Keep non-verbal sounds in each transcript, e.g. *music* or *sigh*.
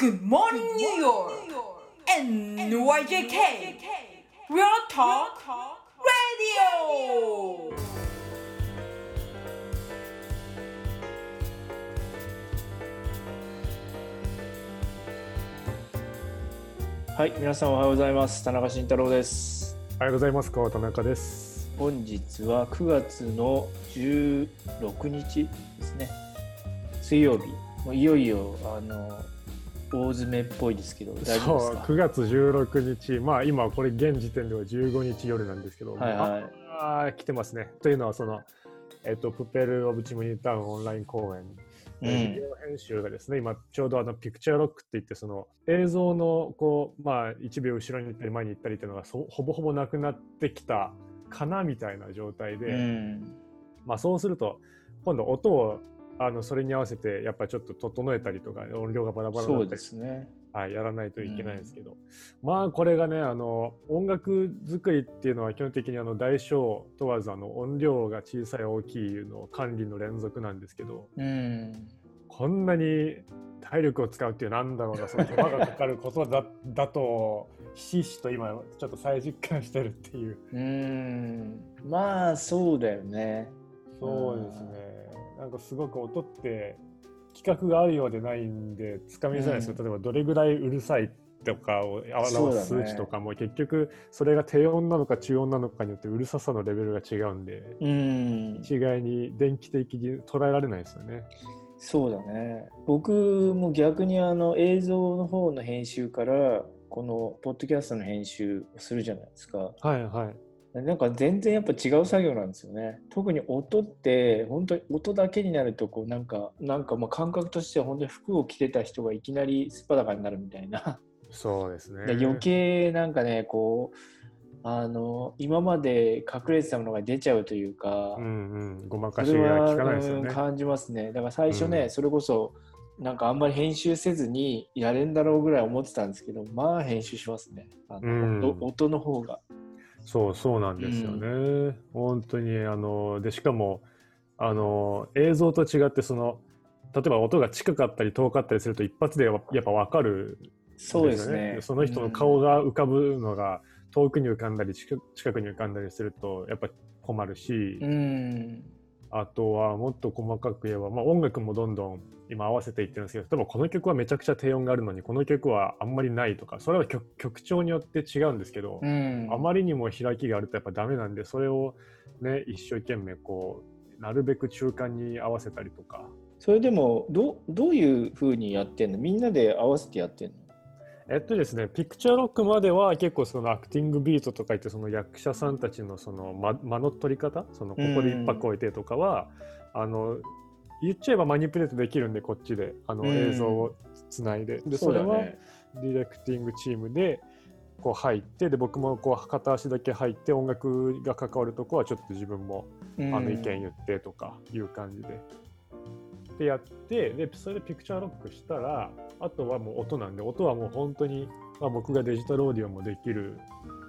Good morning, New York! NYJK! Real Talk Radio! はい、皆さんおはようございます。田中慎太郎です。おはようございます。川田中です。本日は9月の16日ですね。水曜日。もういよいよあの大詰めっぽいですけど、大丈夫です9月16日、まあ今これ現時点では15日夜なんですけど、か。はいはい。ああ来てますね。というのはそのえっとプペルオブチムニタウンオンライン公演。うん。ビデオ編集がですね、今ちょうどあのピクチャーロックって言ってその映像のこうまあ1秒後ろに行ったり前に行ったりっていうのがそほぼほぼなくなってきたかなみたいな状態で、うん。まあそうすると今度音をあのそれに合わせてやっぱりちょっと整えたりとか音量がバラバラにそうなったりですね。はい、やらないといけないんですけど、まあこれがねあの音楽作りっていうのは基本的にあの大小問わずあの音量が小さい大きいの管理の連続なんですけどうん。こんなに体力を使うっていうなんだろうなその手間がかかることだだとひしひしと今ちょっと再実感してるっていううん。まあそうだよね。そうですねなんかすごく音って企画があるようでないんでつかみづらいですよ、うん例えばどれぐらいうるさいとかを表す数値とかも、結局それが低音なのか中音なのかによってうるささのレベルが違うんでうん。一概に電気的に捉えられないですよね。そうだね。僕も逆にあの映像の方の編集からこのポッドキャストの編集をするじゃないですか。はいはい。なんか全然やっぱ違う作業なんですよね。特に音って本当に音だけになるとこうなんかなんかまあ感覚としては本当に服を着てた人がいきなりすっぱだかになるみたいな。そうですね。で余計なんかねこうあの今まで隠れてたものが出ちゃうというか。うんうん、ごまかしが効かないですよね。うん感じますね。だから最初ね、うんそれこそなんかあんまり編集せずにやれんだろうぐらい思ってたんですけど、まあ編集しますね。あのうん音音の方が。そうそうなんですよね。本当にあのでしかもあの映像と違ってその例えば音が近かったり遠かったりすると一発でやっぱ分かるんそうですね。その人の顔が浮かぶのが遠くに浮かんだり近く近くに浮かんだりするとやっぱ困るし、うん。うん。あとはもっと細かく言えば、まあ、音楽もどんどん今合わせていってるんですけど例えばこの曲はめちゃくちゃ低音があるのにこの曲はあんまりないとかそれは曲曲調によって違うんですけど、うん。あまりにも開きがあるとやっぱダメなんでそれをね一生懸命こうなるべく中間に合わせたりとかそれでもどどういう風にやってんの？みんなで合わせてやってんの？えっとですねピクチャーロックまでは結構そのアクティングビートとか言ってその役者さんたちのその間間の取り方そのここで一拍置いてとかは、あの言っちゃえばマニピュレートできるんでこっちであのうん。映像をつないででそれはディレクティングチームでこう入ってで僕もこう片足だけ入って音楽が関わるとこはちょっと自分もうん。あの意見言ってとかいう感じで。でやってでそれでピクチャーロックしたらあとはもう音なんで音はもう本当に、まあ、僕がデジタルオーディオもできる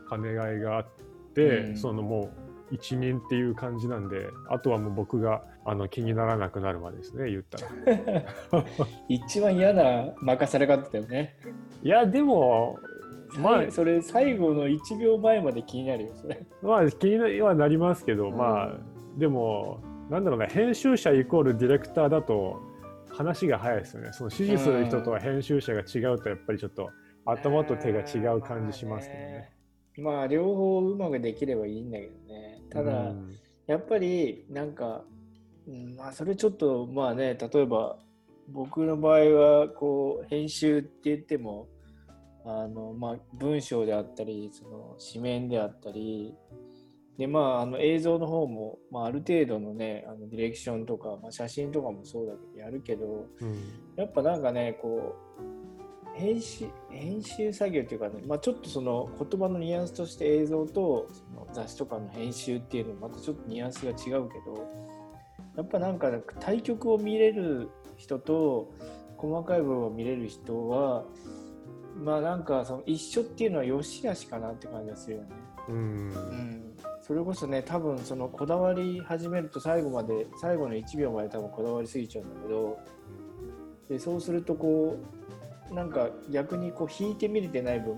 兼ね合いがあって、うんそのもう一人っていう感じなんであとはもう僕があの気にならなくなるまでですね言ったら。*laughs* 一番嫌な任され方だよね。いやでもまあそれ最後の1秒前まで気になるよ、それ。まあ気にはなりますけど、うんまあでもなんだろうね編集者イコールディレクターだと話が早いですよねその指示する人とは編集者が違うとやっぱりちょっと頭と手が違う感じしますけどね。まあ両方うまくできればいいんだけどね。ただ、うんやっぱりなんか、うんまあそれちょっとまあね、例えば僕の場合はこう編集って言っても、あのまあ文章であったり、その紙面であったり、でまああの映像の方も、まあ、ある程度のね、あのディレクションとか、まあ、写真とかもそうだけどやるけど、うん。やっぱなんかね、こう、編集編集作業っていうかね、まあ、ちょっとその言葉のニュアンスとして映像とその雑誌とかの編集っていうのまたちょっとニュアンスが違うけど、やっぱなんか対局を見れる人と細かい部分を見れる人は、まあなんかその一緒っていうのは良し悪しかなって感じがするよね。うん。うん、それこそね多分そのこだわり始めると最後まで最後の1秒まで多分こだわりすぎちゃうんだけどでそうするとこうなんか逆にこう弾いてみれてない分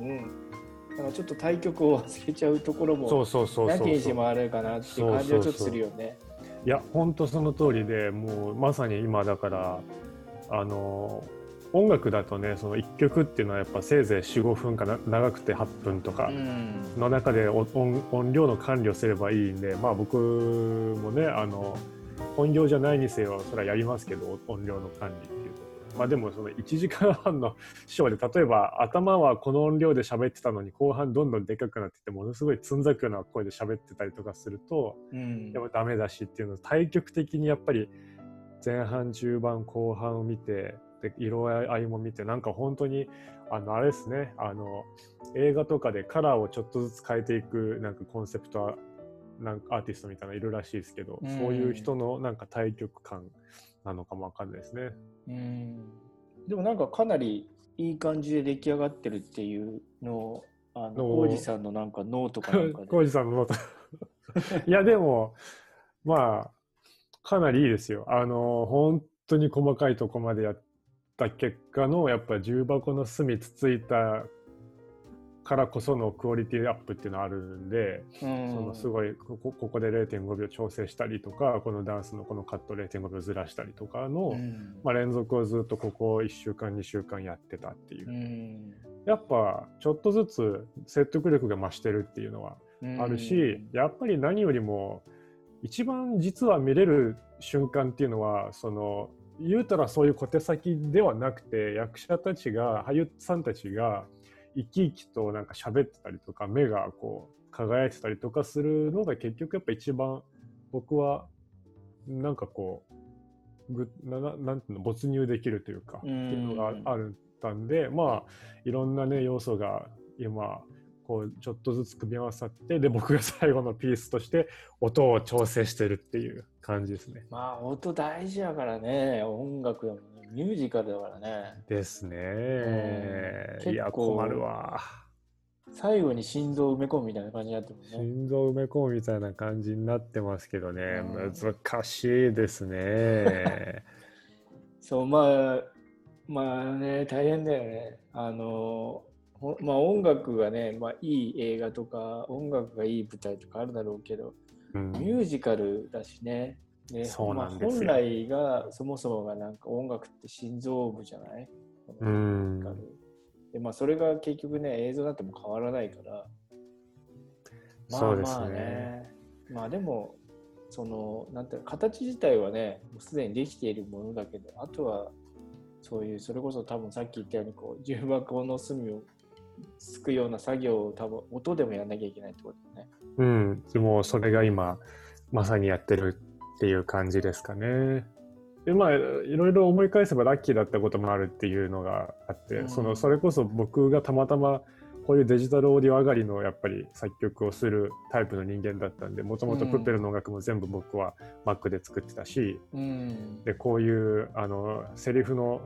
なんかちょっと対局を忘れちゃうところもそうそうそうそうなきにしもあるかなっていう感じはちょっとするよね。いや本当その通りでもうまさに今だからあの音楽だとねその1曲っていうのはやっぱせいぜい45分かな長くて8分とかうん。の中で音音音量の管理をすればいいんでまあ僕もねあの本業じゃないにせよそれはやりますけど音量の管理っていう。とまあでもその1時間半のショーで例えば頭はこの音量で喋ってたのに後半どんどんでかくなってってものすごいつんざくような声で喋ってたりとかするとうん。やっぱダメだしっていうの対極的にやっぱり前半中盤後半を見てで色合いも見てなんか本当にあのあれですね。あの映画とかでカラーをちょっとずつ変えていくなんかコンセプトはなんかアーティストみたいなのいるらしいですけど、うん。そういう人のなんか対極感なのかもわかんないですね。うん。でもなんかかなりいい感じで出来上がってるっていうのをあのの王子さんのなんかノートかなんかで。*laughs* 浩二さんのノートいやでもまあかなりいいですよ。あの本当に細かいとこまでやった結果のやっぱ重箱の隅つついたからこそのクオリティアップっていうのはあるんで、うん。そのすごいここここで0.5秒調整したりとかこのダンスのこのカット0.5秒ずらしたりとかの、うん。まあ、連続をずっとここ1週間2週間やってたっていう、うん。やっぱちょっとずつ説得力が増してるっていうのはあるし、やっぱり何よりも一番実は見れる瞬間っていうのはその言うたらそういう小手先ではなくて役者たちが俳優さんたちが生き生きとなんか喋ってたりとか目がこう輝いてたりとかするのが結局やっぱ一番僕はなんかこうぐなななんていうの没入できるというかってうんいうのがあるたんでまあいろんなね要素が今こうちょっとずつ組み合わさってで僕が最後のピースとして音を調整してるっていう感じですね。まあ音大事やからね音楽でもねミュージカルだからねですねうん。いや困るわ。最後に心臓を埋め込むみたいな感じになってもね心臓埋め込むみたいな感じになってますけどね、うん難しいですね。*laughs* そうまあまあね大変だよねあのほまあ音楽がね、まあ、いい映画とか音楽がいい舞台とかあるだろうけどうん。ミュージカルだしね。でそうなんですよ。まあ、本来がそもそもがなんか音楽って心臓部じゃない？うん。でまあそれが結局ね映像になっても変わらないから。まあそうですね。まあね。まあでもそのなんていうの形自体はねもうすでにできているものだけどあとはそういうそれこそ多分さっき言ったようにこう重箱の隅をすくような作業を多分音でもやんなきゃいけないってことだよね。うん、でもそれが今まさにやってるっていう感じですかね。でまあいろいろ思い返せばラッキーだったこともあるっていうのがあって、うんそのそれこそ僕がたまたまこういうデジタルオーディオ上がりのやっぱり作曲をするタイプの人間だったんでもともとプッペルの音楽も全部僕は Mac で作ってたし、うんでこういうあのセリフの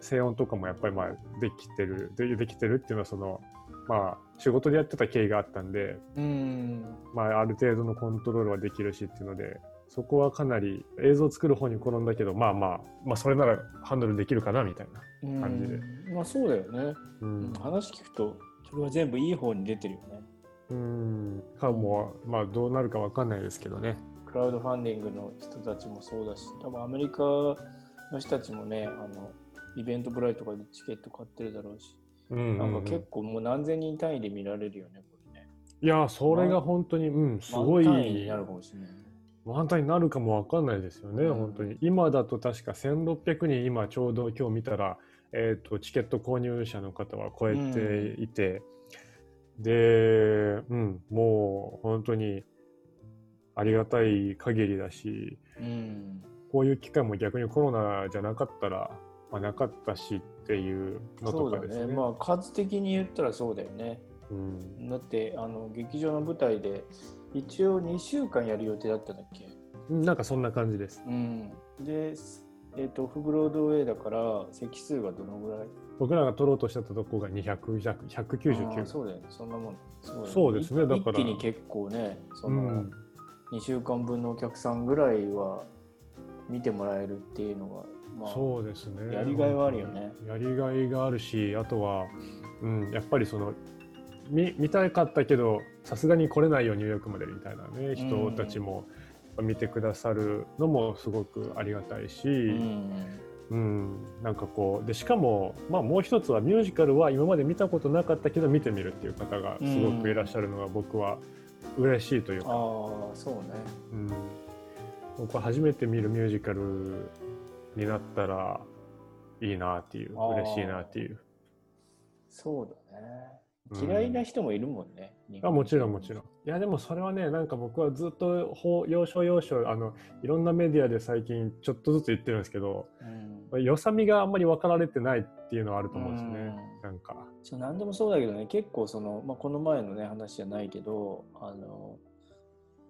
静音とかもやっぱりまあできてるでできてるっていうのはそのまあ仕事でやってた経緯があったんでうん。まあ、ある程度のコントロールはできるしっていうのでそこはかなり映像を作る方に転んだけどまあまあまあそれならハンドルできるかなみたいな、感じで。うん。まあそうだよね。ううん。ん話聞くとそれは全部いい方に出てるよね。うん。かもまあどうなるかわかんないですけどね。クラウドファンディングの人たちもそうだし、多分アメリカの人たちもね、あのイベントブライとかでチケット買ってるだろうし、うんなんか結構もう何千人単位で見られるよね、これね。いやそれが本当にうんすごい。満単位になるかもしれないね。満タンになるかもわかんないですよね、うん。本当に。今だと確か1600人今ちょうど今日見たら、えー、とチケット購入者の方は超えていて、で、うん、もう本当にありがたい限りだしうん。こういう機会も逆にコロナじゃなかったら、まあ、なかったしっていうのとかですね。ね。まあ数的に言ったらそうだよね。うんだってあの劇場の舞台で一応2週間やる予定だったんだっけ？なんかそんな感じです。うん。で、えっ、と、フブロードウェイだから席数がどのぐらい？僕らが取ろうとしてたとこが200、100あー199。そうだよね、そんなもん。そうそうですねいだから一気に結構ね、そのうん2週間分のお客さんぐらいは見てもらえるっていうのが、まあそうですね。やりがいはあるよね。やりがいがあるしあとは、うん、やっぱりその見見たかったけどさすがに来れないよニューヨークまでみたいなね人たちも見てくださるのもすごくありがたいし、うんうん、なんかこうでしかも、まあ、もう一つはミュージカルは今まで見たことなかったけど見てみるっていう方がすごくいらっしゃるのが僕は嬉しいというああか、そうね。うん、僕は初めて見るミュージカルになったらいいなっていう嬉しいなっていう。そうだね。うん嫌いな人もいるもんね、日本あもちろんもちろん。いやでもそれはねなんか僕はずっとほ要所要所あのいろんなメディアで最近ちょっとずつ言ってるんですけどうん。良さみがあんまり分かられてないっていうのはあると思うんですねうん。なんか。そう何でもそうだけどね結構その、まあ、この前のね話じゃないけどあの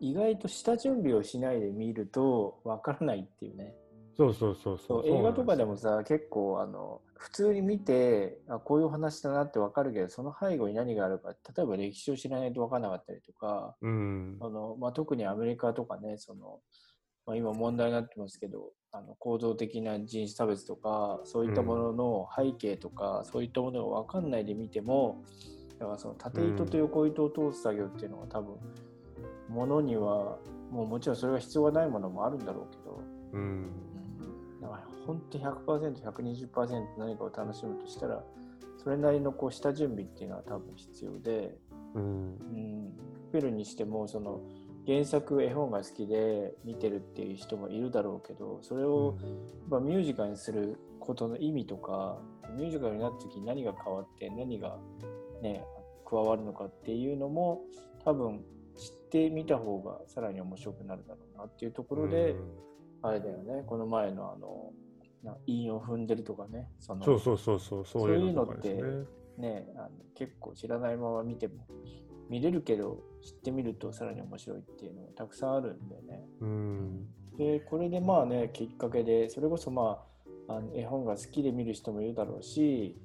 意外と下準備をしないで見るとわからないっていうねそうそうそうそそうう映画とかでもさ結構あの普通に見てあこういう話だなってわかるけどその背後に何があるか例えば歴史を知らないと分からなかったりとかうん。あの、まあ、特にアメリカとかねその、まあ、今問題になってますけどあの構造的な人種差別とかそういったものの背景とか、そういったものが分かんないで見てもだからその縦糸と横糸を通す作業っていうのは多分ものにはもうもちろんそれが必要がないものもあるんだろうけど、うん。うん、だから本当 100%120% 何かを楽しむとしたらそれなりのこう下準備っていうのは多分必要で。うん。うん、ペルにしてもその原作絵本が好きで見てるっていう人もいるだろうけどそれをミュージカルにすることの意味とかミュージカルになった時に何が変わって何が、ね、加わるのかっていうのも多分知ってみた方がさらに面白くなるだろうなっていうところで、あれだよね。この前のあのな韻を踏んでるとかね。そのそうそうそうそうそういうのとかそういうのですねね、あの結構知らないまま見ても見れるけど知ってみるとさらに面白いっていうのがたくさんあるんでね。うん。でこれでまあねきっかけでそれこそまああの絵本が好きで見る人もいるだろうし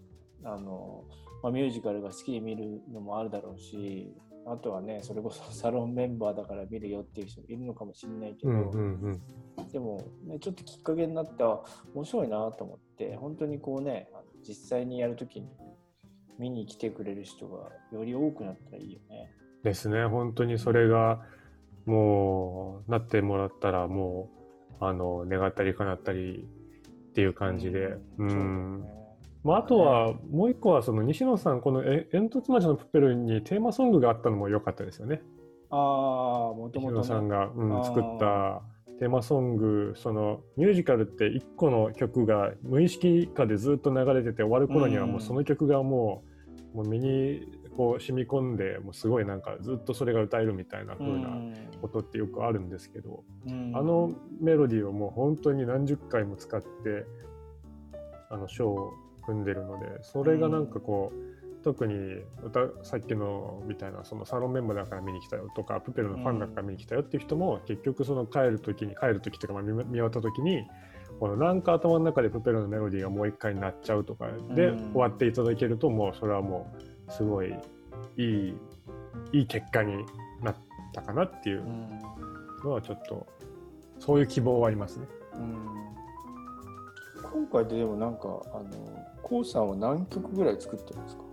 あの、まあ、ミュージカルが好きで見るのもあるだろうしあとはねそれこそサロンメンバーだから見るよっていう人もいるのかもしれないけど、うんうんでも、ね、ちょっときっかけになった面白いなと思って本当にこうね実際にやるときに見に来てくれる人がより多くなったらいいよね。ですね。本当にそれがもうなってもらったらもうあの願ったり叶ったりっていう感じで。うん、そうだよね。まあ、あとはもう一個はその西野さんこのえ「煙突町のプペル」にテーマソングがあったのも良かったですよね。ああもと西もとね。野さんが、うん作ったテーマソングそのミュージカルって一個の曲が無意識下でずっと流れてて終わる頃にはもうその曲がもう,、もう身にこう染み込んでもうすごいなんかずっとそれが歌えるみたいな風なことってよくあるんですけど、うん。あのメロディーをもう本当に何十回も使ってあのショーを組んでるのでそれがなんかこう、特に歌さっきのみたいなそのサロンメンバーだから見に来たよとかプペルのファンだから見に来たよっていう人も、結局その帰る時に帰る時とかまあ見見終わった時にこのなんか頭の中でプペルのメロディーがもう一回鳴っちゃうとかで、うん。終わっていただけるともうそれはもうすごいいいいい結果になったかなっていううん。のはちょっとそういう希望はありますね。うん。今回ででもなんかあのコウさんは何曲ぐらい作ってるんですか？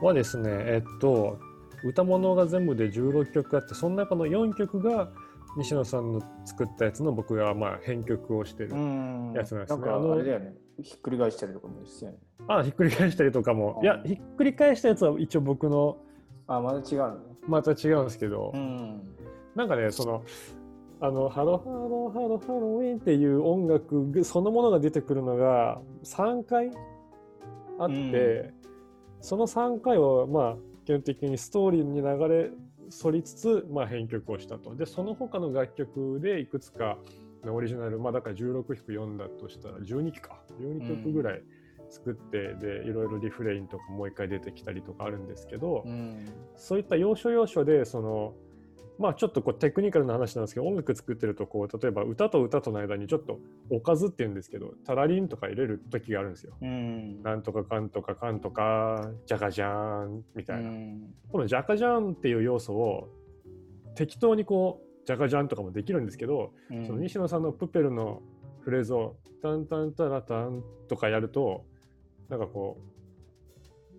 はですねえっと歌物が全部で16曲あってその中の4曲が西野さんの作ったやつの僕がまあ編曲をしてる、ん。やつなんですね。なんああれだよね。ひっくり返したりとかもですよね。あひっくり返したりとかも。あいやひっくり返したやつは一応僕のあまだ違うのね。また違うんですけど、ん。なんかねそのあのハロハロハロハロウィンっていう音楽そのものが出てくるのが3回あって、その3回はまあ基本的にストーリーに流れ反りつつ、まあ、編曲をしたと。でその他の楽曲でいくつかのオリジナルまあだから16-4だとしたら12期か。12曲ぐらい作って、でいろいろリフレインとかもう一回出てきたりとかあるんですけど、うん。そういった要所要所でそのまあちょっとこうテクニカルな話なんですけど音楽作ってるとこう例えば歌と歌との間にちょっとおかずっていうんですけどタラリンとか入れる時があるんですよ。うんなんとかかんとかかんとかジャカジャーンみたいな。うんこのジャカジャーンっていう要素を適当にこうジャカジャンとかもできるんですけど、うんその西野さんのプペルのフレーズをタンタンタラタンとかやるとなんかこう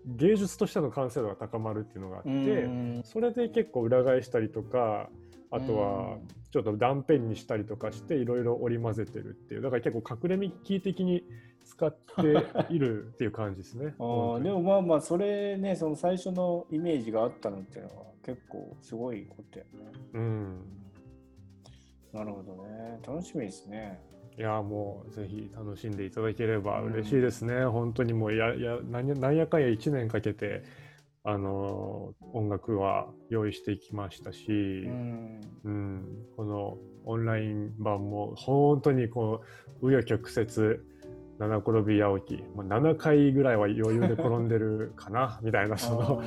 芸術としての完成度が高まるっていうのがあって、うんそれで結構裏返したりとかあとはちょっと断片にしたりとかしていろいろ織り交ぜてるっていうだから結構隠れミッキー的に使っているっていう感じですね。*laughs* あでもまあまあそれねその最初のイメージがあったのっていうのは結構すごいことやね。うんなるほどね楽しみですね。いやもうぜひ楽しんでいただければ嬉しいですね、本当にもうややなんやかんや1年かけてあのー音楽は用意してきましたし、うん。うん。このオンライン版も本当にこう紆余曲折七転び八起き、まあ、7回ぐらいは余裕で転んでるかな *laughs* みたいなその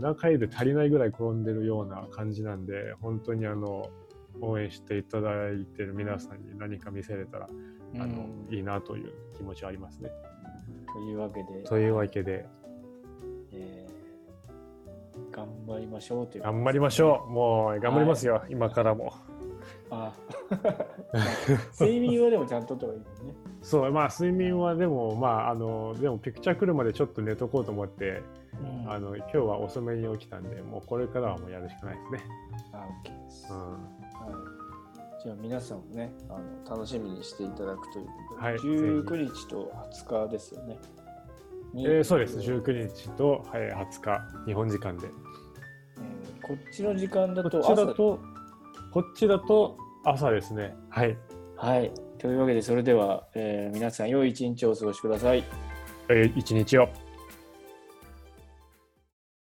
7回で足りないぐらい転んでるような感じなんで本当にあの応援していただいてる皆さんに何か見せれたらうん。あの、いいなという気持ちはありますね。というわけで、というわけで。えー頑張りましょうという頑張りましょう。もう頑張りますよ、今からも。あ。*laughs* 睡眠はでもちゃんととはいいね。そう。まあ睡眠はでもまああのでもピクチャー来るまでちょっと寝とこうと思って、うん。あの今日は遅めに起きたんでもうこれからはもうやるしかないですね。あ OK です。うんはいじゃあ皆さんもねあの楽しみにしていただくということで、はい19日と20日ですよね。にえーそうです19日と、はい、20日日本時間で。えーこっちの時間だことっちだ朝とこっちだと朝ですね。はい。はい。というわけでそれでは、えー皆さん良い一日をお過ごしください。えー一日を。